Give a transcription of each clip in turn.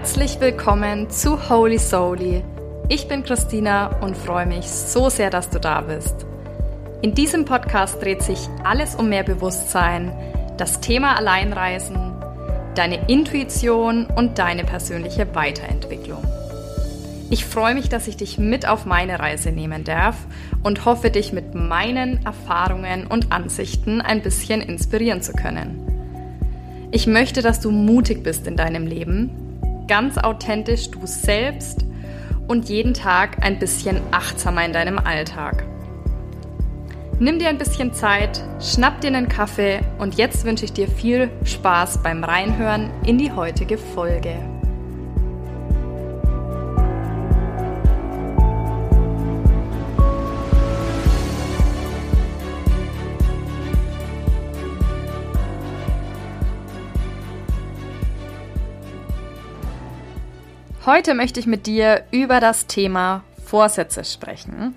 Herzlich willkommen zu Holy Soully. Ich bin Christina und freue mich so sehr, dass du da bist. In diesem Podcast dreht sich alles um mehr Bewusstsein, das Thema Alleinreisen, deine Intuition und deine persönliche Weiterentwicklung. Ich freue mich, dass ich dich mit auf meine Reise nehmen darf und hoffe, dich mit meinen Erfahrungen und Ansichten ein bisschen inspirieren zu können. Ich möchte, dass du mutig bist in deinem Leben, ganz authentisch du selbst und jeden Tag ein bisschen achtsamer in deinem Alltag. Nimm dir ein bisschen Zeit, schnapp dir einen Kaffee und jetzt wünsche ich dir viel Spaß beim Reinhören in die heutige Folge. Heute möchte ich mit dir über das Thema Vorsätze sprechen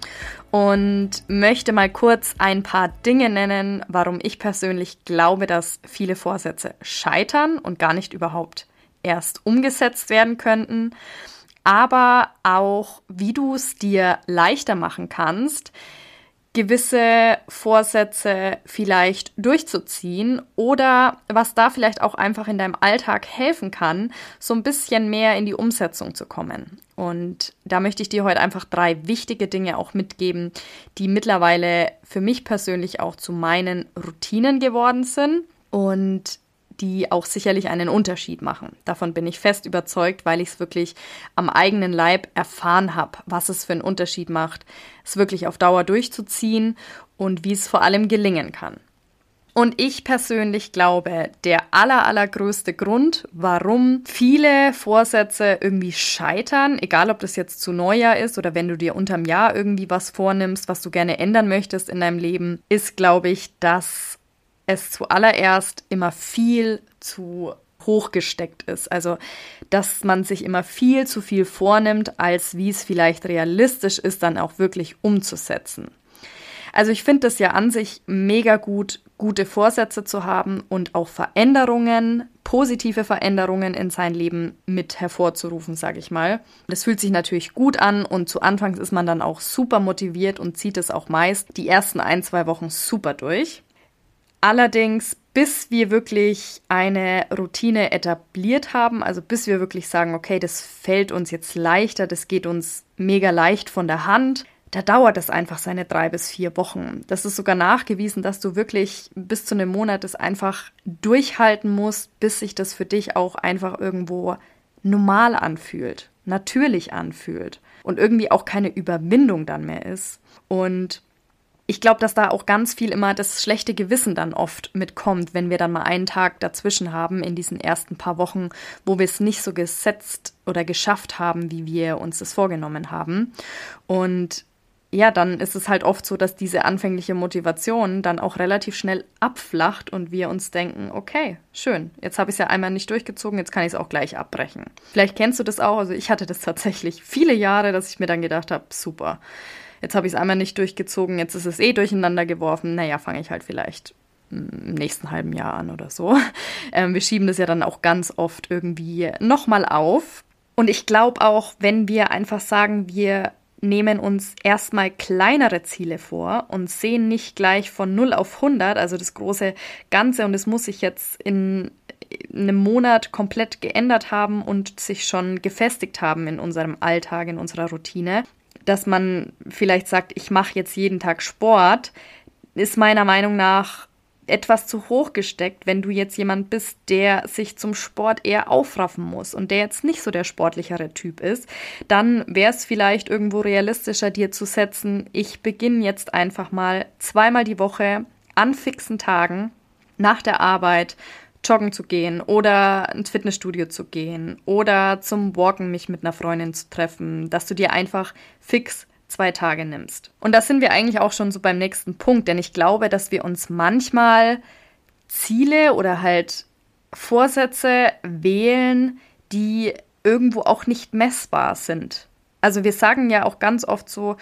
und möchte mal kurz ein paar Dinge nennen, warum ich persönlich glaube, dass viele Vorsätze scheitern und gar nicht überhaupt erst umgesetzt werden könnten, aber auch, wie du es dir leichter machen kannst, gewisse Vorsätze vielleicht durchzuziehen oder was da vielleicht auch einfach in deinem Alltag helfen kann, so ein bisschen mehr in die Umsetzung zu kommen. Und da möchte ich dir heute einfach drei wichtige Dinge auch mitgeben, die mittlerweile für mich persönlich auch zu meinen Routinen geworden sind und die auch sicherlich einen Unterschied machen. Davon bin ich fest überzeugt, weil ich es wirklich am eigenen Leib erfahren habe, was es für einen Unterschied macht, es wirklich auf Dauer durchzuziehen und wie es vor allem gelingen kann. Und ich persönlich glaube, der aller, allergrößte Grund, warum viele Vorsätze irgendwie scheitern, egal ob das jetzt zu Neujahr ist oder wenn du dir unterm Jahr irgendwie was vornimmst, was du gerne ändern möchtest in deinem Leben, ist, glaube ich, dass es zuallererst immer viel zu hoch gesteckt ist. Also, dass man sich immer viel zu viel vornimmt, als wie es vielleicht realistisch ist, dann auch wirklich umzusetzen. Also ich finde es ja an sich mega gut, gute Vorsätze zu haben und auch Veränderungen, positive Veränderungen in sein Leben mit hervorzurufen, sage ich mal. Das fühlt sich natürlich gut an und zu Anfangs ist man dann auch super motiviert und zieht es auch meist die ersten ein, zwei Wochen super durch. Allerdings, bis wir wirklich eine Routine etabliert haben, also bis wir wirklich sagen, okay, das fällt uns jetzt leichter, das geht uns mega leicht von der Hand, da dauert es einfach seine drei bis vier Wochen. Das ist sogar nachgewiesen, dass du wirklich bis zu einem Monat es einfach durchhalten musst, bis sich das für dich auch einfach irgendwo normal anfühlt, natürlich anfühlt und irgendwie auch keine Überwindung dann mehr ist. Und ich glaube, dass da auch ganz viel immer das schlechte Gewissen dann oft mitkommt, wenn wir dann mal einen Tag dazwischen haben in diesen ersten paar Wochen, wo wir es nicht so gesetzt oder geschafft haben, wie wir uns das vorgenommen haben. Und ja, dann ist es halt oft so, dass diese anfängliche Motivation dann auch relativ schnell abflacht und wir uns denken, okay, schön, jetzt habe ich es ja einmal nicht durchgezogen, jetzt kann ich es auch gleich abbrechen. Vielleicht kennst du das auch, also ich hatte das tatsächlich viele Jahre, dass ich mir dann gedacht habe, super, Jetzt habe ich es einmal nicht durchgezogen, jetzt ist es eh durcheinander geworfen. Naja, fange ich halt vielleicht im nächsten halben Jahr an oder so. Ähm, wir schieben das ja dann auch ganz oft irgendwie nochmal auf. Und ich glaube auch, wenn wir einfach sagen, wir nehmen uns erstmal kleinere Ziele vor und sehen nicht gleich von 0 auf 100, also das große Ganze und es muss sich jetzt in einem Monat komplett geändert haben und sich schon gefestigt haben in unserem Alltag, in unserer Routine, dass man vielleicht sagt, ich mache jetzt jeden Tag Sport, ist meiner Meinung nach etwas zu hoch gesteckt, wenn du jetzt jemand bist, der sich zum Sport eher aufraffen muss und der jetzt nicht so der sportlichere Typ ist, dann wäre es vielleicht irgendwo realistischer, dir zu setzen, ich beginne jetzt einfach mal zweimal die Woche an fixen Tagen nach der Arbeit joggen zu gehen oder ins Fitnessstudio zu gehen oder zum Walken mich mit einer Freundin zu treffen, dass du dir einfach fix zwei Tage nimmst. Und da sind wir eigentlich auch schon so beim nächsten Punkt, denn ich glaube, dass wir uns manchmal Ziele oder halt Vorsätze wählen, die irgendwo auch nicht messbar sind. Also wir sagen ja auch ganz oft so,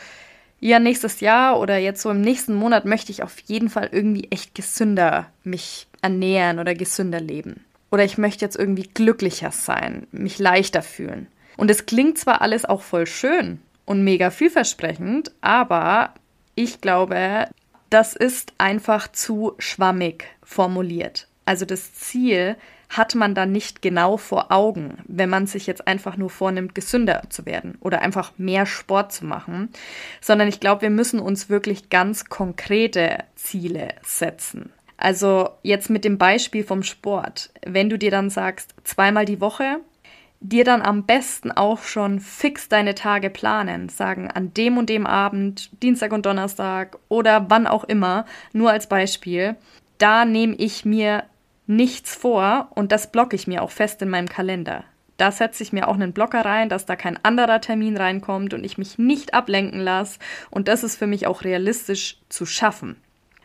ja, nächstes Jahr oder jetzt so im nächsten Monat möchte ich auf jeden Fall irgendwie echt gesünder mich ernähren oder gesünder leben. oder ich möchte jetzt irgendwie glücklicher sein, mich leichter fühlen. Und es klingt zwar alles auch voll schön und mega vielversprechend, aber ich glaube, das ist einfach zu schwammig formuliert. Also das Ziel hat man dann nicht genau vor Augen, wenn man sich jetzt einfach nur vornimmt, gesünder zu werden oder einfach mehr Sport zu machen, sondern ich glaube, wir müssen uns wirklich ganz konkrete Ziele setzen. Also jetzt mit dem Beispiel vom Sport, wenn du dir dann sagst, zweimal die Woche, dir dann am besten auch schon fix deine Tage planen, sagen an dem und dem Abend, Dienstag und Donnerstag oder wann auch immer, nur als Beispiel, da nehme ich mir nichts vor und das blocke ich mir auch fest in meinem Kalender. Da setze ich mir auch einen Blocker rein, dass da kein anderer Termin reinkommt und ich mich nicht ablenken lasse. Und das ist für mich auch realistisch zu schaffen.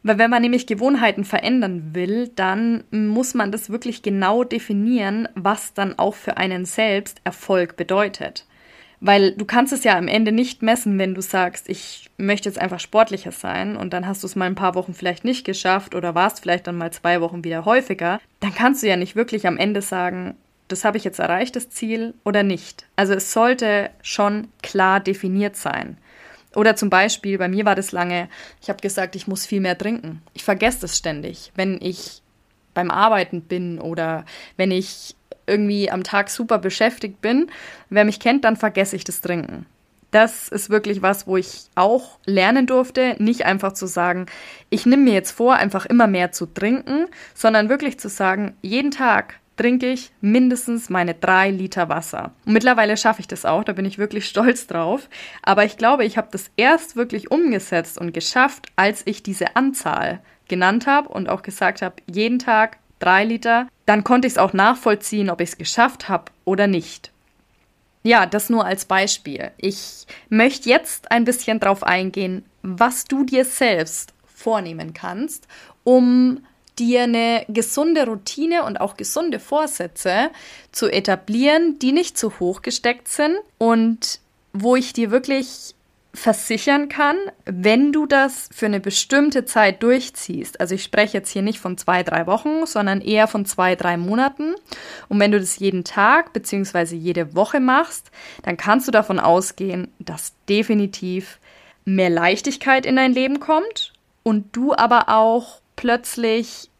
Weil wenn man nämlich Gewohnheiten verändern will, dann muss man das wirklich genau definieren, was dann auch für einen selbst Erfolg bedeutet. Weil du kannst es ja am Ende nicht messen, wenn du sagst, ich möchte jetzt einfach sportlicher sein und dann hast du es mal ein paar Wochen vielleicht nicht geschafft oder warst vielleicht dann mal zwei Wochen wieder häufiger. Dann kannst du ja nicht wirklich am Ende sagen, das habe ich jetzt erreicht, das Ziel oder nicht. Also es sollte schon klar definiert sein. Oder zum Beispiel, bei mir war das lange, ich habe gesagt, ich muss viel mehr trinken. Ich vergesse das ständig, wenn ich beim Arbeiten bin oder wenn ich irgendwie am Tag super beschäftigt bin. Wer mich kennt, dann vergesse ich das Trinken. Das ist wirklich was, wo ich auch lernen durfte, nicht einfach zu sagen, ich nehme mir jetzt vor, einfach immer mehr zu trinken, sondern wirklich zu sagen, jeden Tag trinke ich mindestens meine drei Liter Wasser. Und mittlerweile schaffe ich das auch, da bin ich wirklich stolz drauf. Aber ich glaube, ich habe das erst wirklich umgesetzt und geschafft, als ich diese Anzahl genannt habe und auch gesagt habe, jeden Tag drei Liter, dann konnte ich es auch nachvollziehen, ob ich es geschafft habe oder nicht. Ja, das nur als Beispiel. Ich möchte jetzt ein bisschen darauf eingehen, was du dir selbst vornehmen kannst, um dir eine gesunde Routine und auch gesunde Vorsätze zu etablieren, die nicht zu hoch gesteckt sind und wo ich dir wirklich versichern kann, wenn du das für eine bestimmte Zeit durchziehst, also ich spreche jetzt hier nicht von zwei, drei Wochen, sondern eher von zwei, drei Monaten, und wenn du das jeden Tag bzw. jede Woche machst, dann kannst du davon ausgehen, dass definitiv mehr Leichtigkeit in dein Leben kommt und du aber auch plötzlich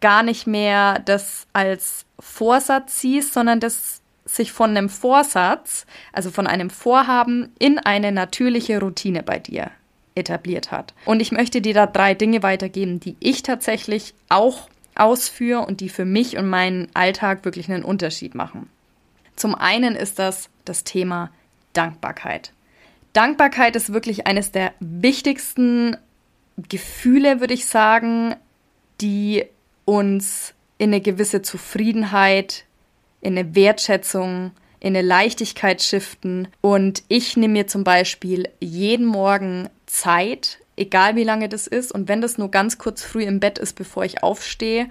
gar nicht mehr das als Vorsatz siehst, sondern das sich von einem Vorsatz, also von einem Vorhaben in eine natürliche Routine bei dir etabliert hat. Und ich möchte dir da drei Dinge weitergeben, die ich tatsächlich auch ausführe und die für mich und meinen Alltag wirklich einen Unterschied machen. Zum einen ist das das Thema Dankbarkeit. Dankbarkeit ist wirklich eines der wichtigsten Gefühle, würde ich sagen, die uns in eine gewisse Zufriedenheit in eine Wertschätzung, in eine Leichtigkeit shiften. Und ich nehme mir zum Beispiel jeden Morgen Zeit, egal wie lange das ist, und wenn das nur ganz kurz früh im Bett ist, bevor ich aufstehe,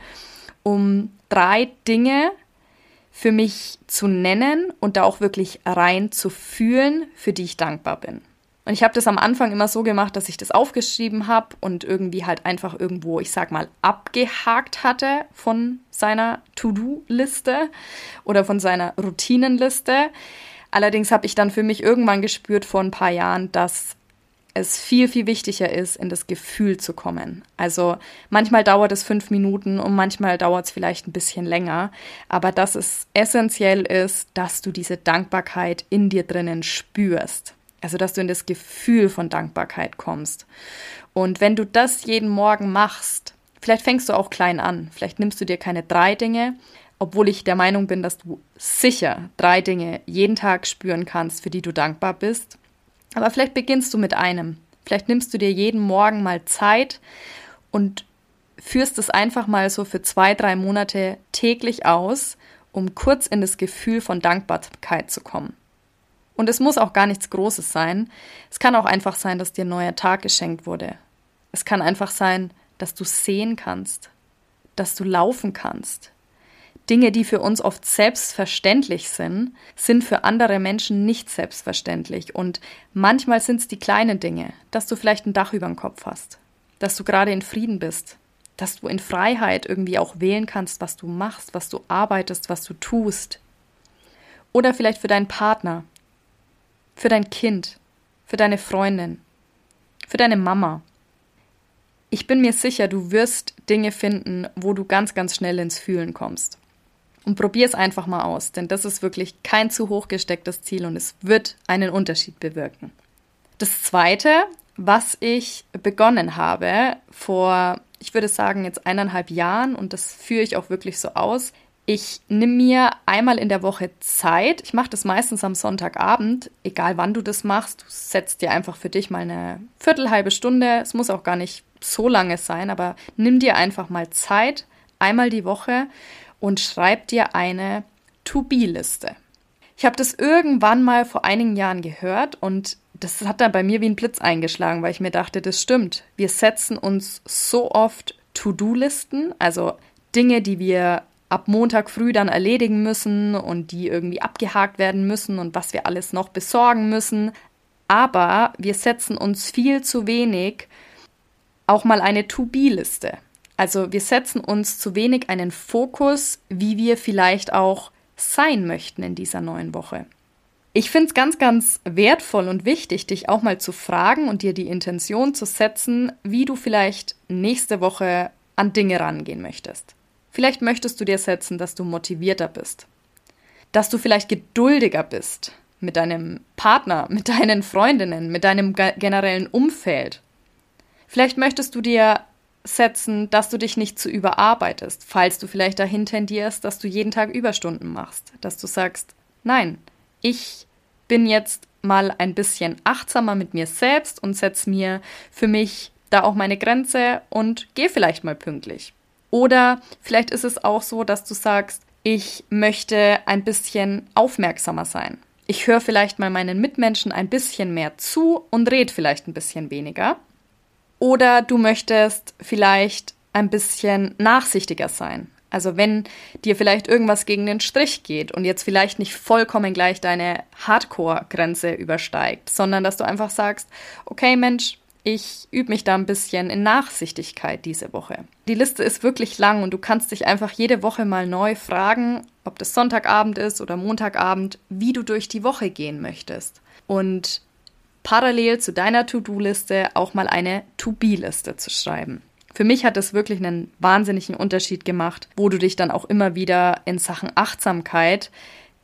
um drei Dinge für mich zu nennen und da auch wirklich rein zu fühlen, für die ich dankbar bin. Und ich habe das am Anfang immer so gemacht, dass ich das aufgeschrieben habe und irgendwie halt einfach irgendwo, ich sag mal, abgehakt hatte von seiner To-Do-Liste oder von seiner Routinenliste. Allerdings habe ich dann für mich irgendwann gespürt vor ein paar Jahren, dass es viel, viel wichtiger ist, in das Gefühl zu kommen. Also manchmal dauert es fünf Minuten und manchmal dauert es vielleicht ein bisschen länger, aber dass es essentiell ist, dass du diese Dankbarkeit in dir drinnen spürst. Also, dass du in das Gefühl von Dankbarkeit kommst. Und wenn du das jeden Morgen machst, vielleicht fängst du auch klein an. Vielleicht nimmst du dir keine drei Dinge, obwohl ich der Meinung bin, dass du sicher drei Dinge jeden Tag spüren kannst, für die du dankbar bist. Aber vielleicht beginnst du mit einem. Vielleicht nimmst du dir jeden Morgen mal Zeit und führst es einfach mal so für zwei, drei Monate täglich aus, um kurz in das Gefühl von Dankbarkeit zu kommen. Und es muss auch gar nichts Großes sein. Es kann auch einfach sein, dass dir ein neuer Tag geschenkt wurde. Es kann einfach sein, dass du sehen kannst, dass du laufen kannst. Dinge, die für uns oft selbstverständlich sind, sind für andere Menschen nicht selbstverständlich. Und manchmal sind es die kleinen Dinge, dass du vielleicht ein Dach über dem Kopf hast, dass du gerade in Frieden bist, dass du in Freiheit irgendwie auch wählen kannst, was du machst, was du arbeitest, was du tust. Oder vielleicht für deinen Partner, für dein Kind, für deine Freundin, für deine Mama. Ich bin mir sicher, du wirst Dinge finden, wo du ganz, ganz schnell ins Fühlen kommst. Und probier es einfach mal aus, denn das ist wirklich kein zu hoch gestecktes Ziel und es wird einen Unterschied bewirken. Das zweite, was ich begonnen habe vor, ich würde sagen, jetzt eineinhalb Jahren und das führe ich auch wirklich so aus, ich nehme mir einmal in der Woche Zeit. Ich mache das meistens am Sonntagabend, egal wann du das machst. Du setzt dir einfach für dich mal eine Viertelhalbe Stunde. Es muss auch gar nicht so lange sein, aber nimm dir einfach mal Zeit, einmal die Woche und schreib dir eine To-Be-Liste. Ich habe das irgendwann mal vor einigen Jahren gehört und das hat dann bei mir wie ein Blitz eingeschlagen, weil ich mir dachte, das stimmt. Wir setzen uns so oft To-Do-Listen, also Dinge, die wir ab Montag früh dann erledigen müssen und die irgendwie abgehakt werden müssen und was wir alles noch besorgen müssen. Aber wir setzen uns viel zu wenig auch mal eine To-Be-Liste. Also wir setzen uns zu wenig einen Fokus, wie wir vielleicht auch sein möchten in dieser neuen Woche. Ich finde es ganz, ganz wertvoll und wichtig, dich auch mal zu fragen und dir die Intention zu setzen, wie du vielleicht nächste Woche an Dinge rangehen möchtest. Vielleicht möchtest du dir setzen, dass du motivierter bist, dass du vielleicht geduldiger bist mit deinem Partner, mit deinen Freundinnen, mit deinem generellen Umfeld. Vielleicht möchtest du dir setzen, dass du dich nicht zu überarbeitest, falls du vielleicht dahin tendierst, dass du jeden Tag Überstunden machst, dass du sagst, nein, ich bin jetzt mal ein bisschen achtsamer mit mir selbst und setze mir für mich da auch meine Grenze und gehe vielleicht mal pünktlich. Oder vielleicht ist es auch so, dass du sagst, ich möchte ein bisschen aufmerksamer sein. Ich höre vielleicht mal meinen Mitmenschen ein bisschen mehr zu und rede vielleicht ein bisschen weniger. Oder du möchtest vielleicht ein bisschen nachsichtiger sein. Also wenn dir vielleicht irgendwas gegen den Strich geht und jetzt vielleicht nicht vollkommen gleich deine Hardcore-Grenze übersteigt, sondern dass du einfach sagst, okay Mensch, ich übe mich da ein bisschen in Nachsichtigkeit diese Woche. Die Liste ist wirklich lang und du kannst dich einfach jede Woche mal neu fragen, ob das Sonntagabend ist oder Montagabend, wie du durch die Woche gehen möchtest. Und parallel zu deiner To-Do-Liste auch mal eine To-Be-Liste zu schreiben. Für mich hat das wirklich einen wahnsinnigen Unterschied gemacht, wo du dich dann auch immer wieder in Sachen Achtsamkeit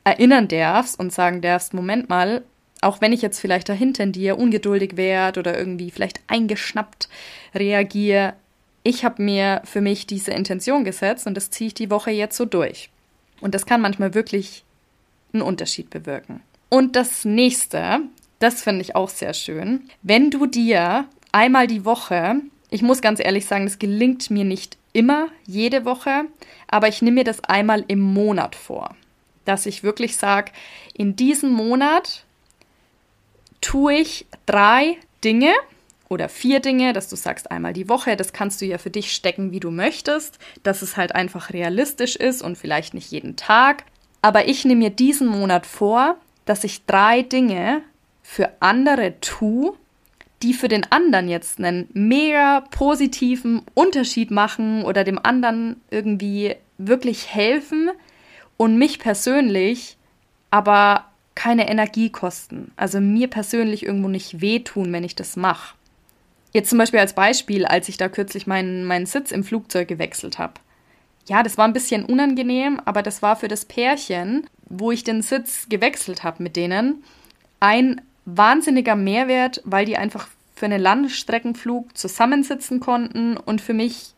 erinnern darfst und sagen darfst, Moment mal, auch wenn ich jetzt vielleicht dahinter dir ungeduldig werde oder irgendwie vielleicht eingeschnappt reagiere, ich habe mir für mich diese Intention gesetzt und das ziehe ich die Woche jetzt so durch. Und das kann manchmal wirklich einen Unterschied bewirken. Und das nächste, das finde ich auch sehr schön, wenn du dir einmal die Woche, ich muss ganz ehrlich sagen, das gelingt mir nicht immer jede Woche, aber ich nehme mir das einmal im Monat vor, dass ich wirklich sage, in diesem Monat tue ich drei Dinge oder vier Dinge, dass du sagst einmal die Woche, das kannst du ja für dich stecken, wie du möchtest, dass es halt einfach realistisch ist und vielleicht nicht jeden Tag. Aber ich nehme mir diesen Monat vor, dass ich drei Dinge für andere tue, die für den anderen jetzt einen mega positiven Unterschied machen oder dem anderen irgendwie wirklich helfen und mich persönlich aber keine Energie kosten. Also mir persönlich irgendwo nicht wehtun, wenn ich das mache. Jetzt zum Beispiel als Beispiel, als ich da kürzlich meinen, meinen Sitz im Flugzeug gewechselt habe. Ja, das war ein bisschen unangenehm, aber das war für das Pärchen, wo ich den Sitz gewechselt habe mit denen, ein wahnsinniger Mehrwert, weil die einfach für einen Landstreckenflug zusammensitzen konnten und für mich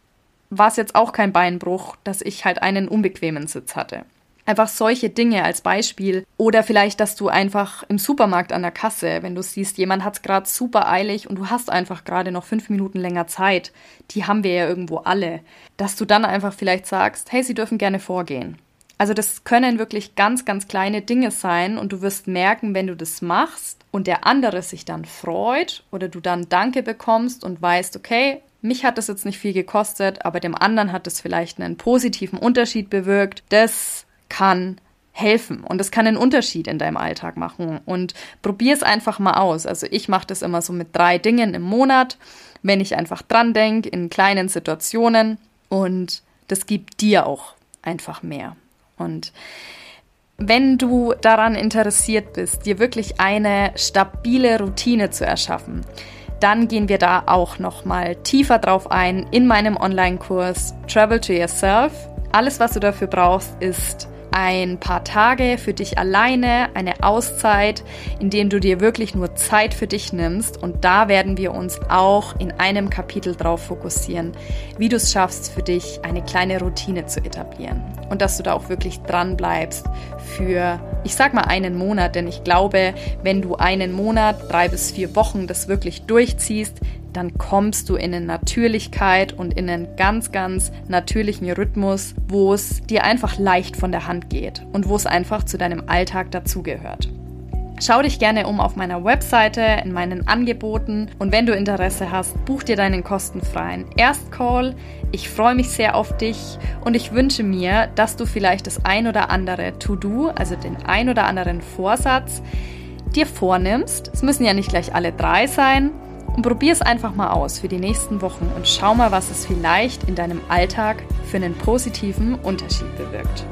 war es jetzt auch kein Beinbruch, dass ich halt einen unbequemen Sitz hatte. Einfach solche Dinge als Beispiel. Oder vielleicht, dass du einfach im Supermarkt an der Kasse, wenn du siehst, jemand hat es gerade super eilig und du hast einfach gerade noch fünf Minuten länger Zeit, die haben wir ja irgendwo alle, dass du dann einfach vielleicht sagst, hey, sie dürfen gerne vorgehen. Also das können wirklich ganz, ganz kleine Dinge sein und du wirst merken, wenn du das machst und der andere sich dann freut oder du dann Danke bekommst und weißt, okay, mich hat das jetzt nicht viel gekostet, aber dem anderen hat es vielleicht einen positiven Unterschied bewirkt. Das kann helfen und es kann einen Unterschied in deinem Alltag machen. Und probier es einfach mal aus. Also ich mache das immer so mit drei Dingen im Monat, wenn ich einfach dran denke, in kleinen Situationen. Und das gibt dir auch einfach mehr. Und wenn du daran interessiert bist, dir wirklich eine stabile Routine zu erschaffen, dann gehen wir da auch noch mal tiefer drauf ein in meinem Online-Kurs Travel to Yourself. Alles, was du dafür brauchst, ist ein paar Tage für dich alleine, eine Auszeit, in denen du dir wirklich nur Zeit für dich nimmst. Und da werden wir uns auch in einem Kapitel drauf fokussieren, wie du es schaffst, für dich eine kleine Routine zu etablieren. Und dass du da auch wirklich dran bleibst für, ich sag mal, einen Monat. Denn ich glaube, wenn du einen Monat, drei bis vier Wochen das wirklich durchziehst, dann kommst du in eine Natürlichkeit und in einen ganz, ganz natürlichen Rhythmus, wo es dir einfach leicht von der Hand geht und wo es einfach zu deinem Alltag dazugehört. Schau dich gerne um auf meiner Webseite, in meinen Angeboten und wenn du Interesse hast, buch dir deinen kostenfreien Erstcall. Ich freue mich sehr auf dich und ich wünsche mir, dass du vielleicht das ein oder andere To-Do, also den ein oder anderen Vorsatz, dir vornimmst. Es müssen ja nicht gleich alle drei sein, und probier es einfach mal aus für die nächsten Wochen und schau mal, was es vielleicht in deinem Alltag für einen positiven Unterschied bewirkt.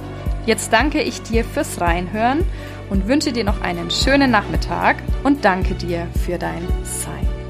Jetzt danke ich dir fürs Reinhören und wünsche dir noch einen schönen Nachmittag und danke dir für dein Sein.